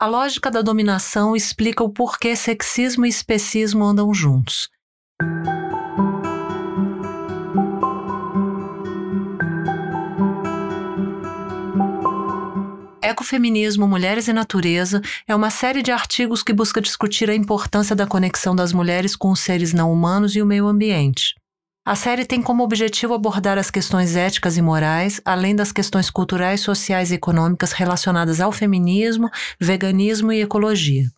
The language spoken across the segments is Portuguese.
A lógica da dominação explica o porquê sexismo e especismo andam juntos. Ecofeminismo, Mulheres e Natureza é uma série de artigos que busca discutir a importância da conexão das mulheres com os seres não humanos e o meio ambiente. A série tem como objetivo abordar as questões éticas e morais, além das questões culturais, sociais e econômicas relacionadas ao feminismo, veganismo e ecologia.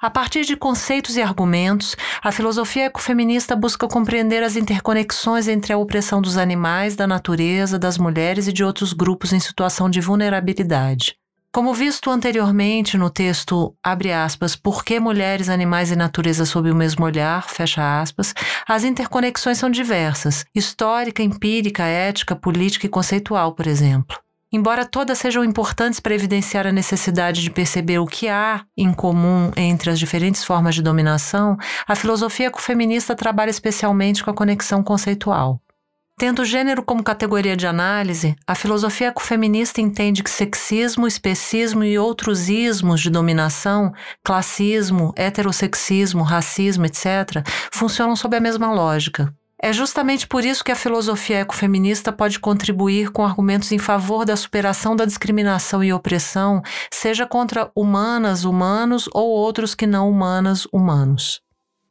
A partir de conceitos e argumentos, a filosofia ecofeminista busca compreender as interconexões entre a opressão dos animais, da natureza, das mulheres e de outros grupos em situação de vulnerabilidade. Como visto anteriormente no texto, abre aspas, Por que mulheres, animais e natureza sob o mesmo olhar, fecha aspas, as interconexões são diversas, histórica, empírica, ética, política e conceitual, por exemplo. Embora todas sejam importantes para evidenciar a necessidade de perceber o que há em comum entre as diferentes formas de dominação, a filosofia ecofeminista trabalha especialmente com a conexão conceitual. Tendo o gênero como categoria de análise, a filosofia ecofeminista entende que sexismo, especismo e outros ismos de dominação, classismo, heterossexismo, racismo, etc., funcionam sob a mesma lógica. É justamente por isso que a filosofia ecofeminista pode contribuir com argumentos em favor da superação da discriminação e opressão, seja contra humanas, humanos ou outros que não humanas, humanos.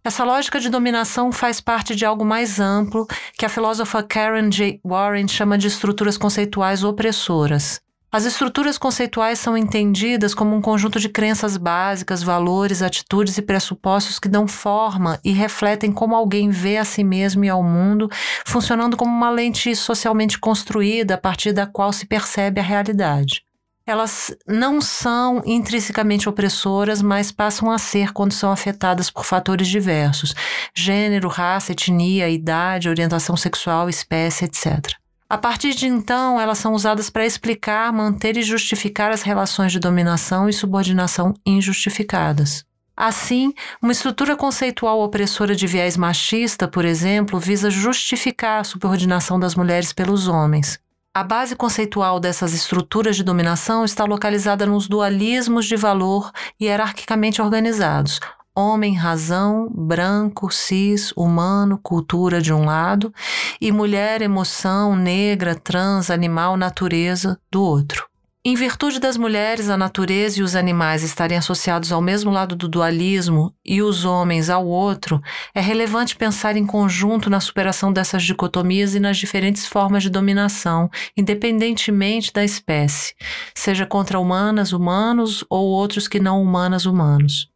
Essa lógica de dominação faz parte de algo mais amplo que a filósofa Karen J. Warren chama de estruturas conceituais opressoras. As estruturas conceituais são entendidas como um conjunto de crenças básicas, valores, atitudes e pressupostos que dão forma e refletem como alguém vê a si mesmo e ao mundo, funcionando como uma lente socialmente construída a partir da qual se percebe a realidade elas não são intrinsecamente opressoras, mas passam a ser quando são afetadas por fatores diversos: gênero, raça, etnia, idade, orientação sexual, espécie, etc. A partir de então, elas são usadas para explicar, manter e justificar as relações de dominação e subordinação injustificadas. Assim, uma estrutura conceitual opressora de viés machista, por exemplo, visa justificar a subordinação das mulheres pelos homens. A base conceitual dessas estruturas de dominação está localizada nos dualismos de valor hierarquicamente organizados: homem, razão, branco, cis, humano, cultura de um lado, e mulher, emoção, negra, trans, animal, natureza do outro. Em virtude das mulheres, a natureza e os animais estarem associados ao mesmo lado do dualismo e os homens ao outro, é relevante pensar em conjunto na superação dessas dicotomias e nas diferentes formas de dominação, independentemente da espécie, seja contra humanas, humanos ou outros que não humanas, humanos.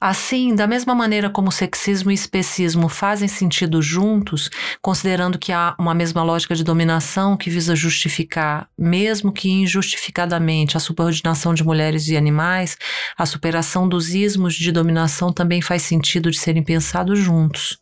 Assim, da mesma maneira como sexismo e especismo fazem sentido juntos, considerando que há uma mesma lógica de dominação que visa justificar, mesmo que injustificadamente, a subordinação de mulheres e animais, a superação dos ismos de dominação também faz sentido de serem pensados juntos.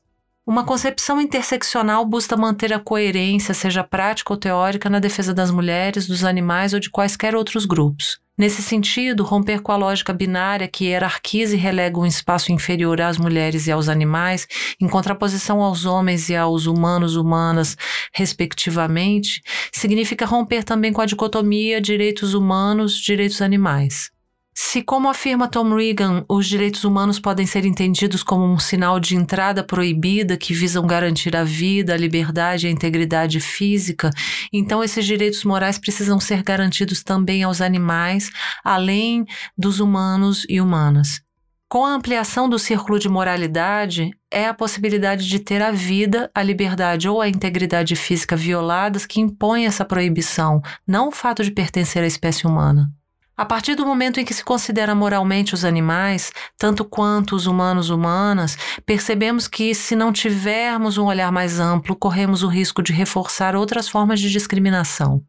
Uma concepção interseccional busca manter a coerência, seja prática ou teórica, na defesa das mulheres, dos animais ou de quaisquer outros grupos. Nesse sentido, romper com a lógica binária que hierarquiza e relega um espaço inferior às mulheres e aos animais, em contraposição aos homens e aos humanos humanas, respectivamente, significa romper também com a dicotomia direitos humanos, direitos animais. Se, como afirma Tom Regan, os direitos humanos podem ser entendidos como um sinal de entrada proibida que visam garantir a vida, a liberdade e a integridade física, então esses direitos morais precisam ser garantidos também aos animais, além dos humanos e humanas. Com a ampliação do círculo de moralidade, é a possibilidade de ter a vida, a liberdade ou a integridade física violadas que impõe essa proibição, não o fato de pertencer à espécie humana. A partir do momento em que se considera moralmente os animais, tanto quanto os humanos humanas, percebemos que, se não tivermos um olhar mais amplo, corremos o risco de reforçar outras formas de discriminação.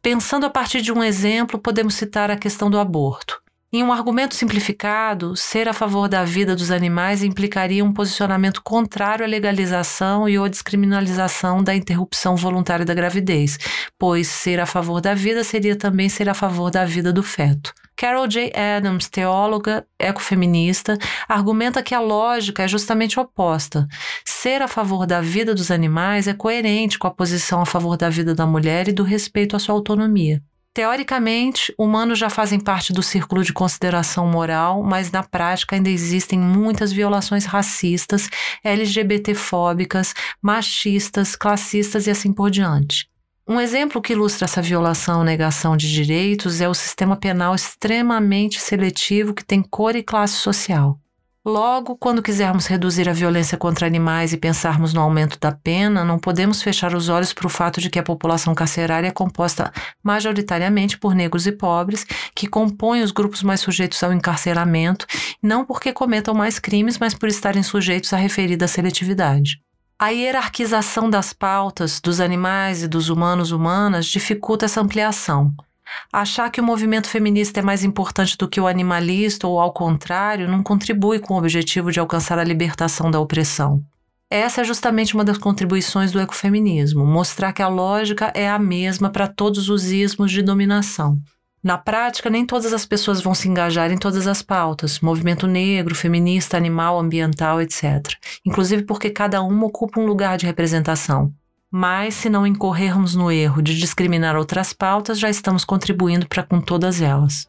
Pensando a partir de um exemplo, podemos citar a questão do aborto. Em um argumento simplificado, ser a favor da vida dos animais implicaria um posicionamento contrário à legalização e ou descriminalização da interrupção voluntária da gravidez, pois ser a favor da vida seria também ser a favor da vida do feto. Carol J. Adams, teóloga ecofeminista, argumenta que a lógica é justamente oposta. Ser a favor da vida dos animais é coerente com a posição a favor da vida da mulher e do respeito à sua autonomia. Teoricamente, humanos já fazem parte do círculo de consideração moral, mas na prática ainda existem muitas violações racistas, LGBTfóbicas, machistas, classistas e assim por diante. Um exemplo que ilustra essa violação ou negação de direitos é o sistema penal extremamente seletivo que tem cor e classe social. Logo, quando quisermos reduzir a violência contra animais e pensarmos no aumento da pena, não podemos fechar os olhos para o fato de que a população carcerária é composta majoritariamente por negros e pobres, que compõem os grupos mais sujeitos ao encarceramento, não porque cometam mais crimes, mas por estarem sujeitos à referida seletividade. A hierarquização das pautas dos animais e dos humanos humanas dificulta essa ampliação. Achar que o movimento feminista é mais importante do que o animalista ou ao contrário não contribui com o objetivo de alcançar a libertação da opressão. Essa é justamente uma das contribuições do ecofeminismo, mostrar que a lógica é a mesma para todos os ismos de dominação. Na prática, nem todas as pessoas vão se engajar em todas as pautas, movimento negro, feminista, animal, ambiental, etc. Inclusive porque cada uma ocupa um lugar de representação. Mas, se não incorrermos no erro de discriminar outras pautas, já estamos contribuindo para com todas elas.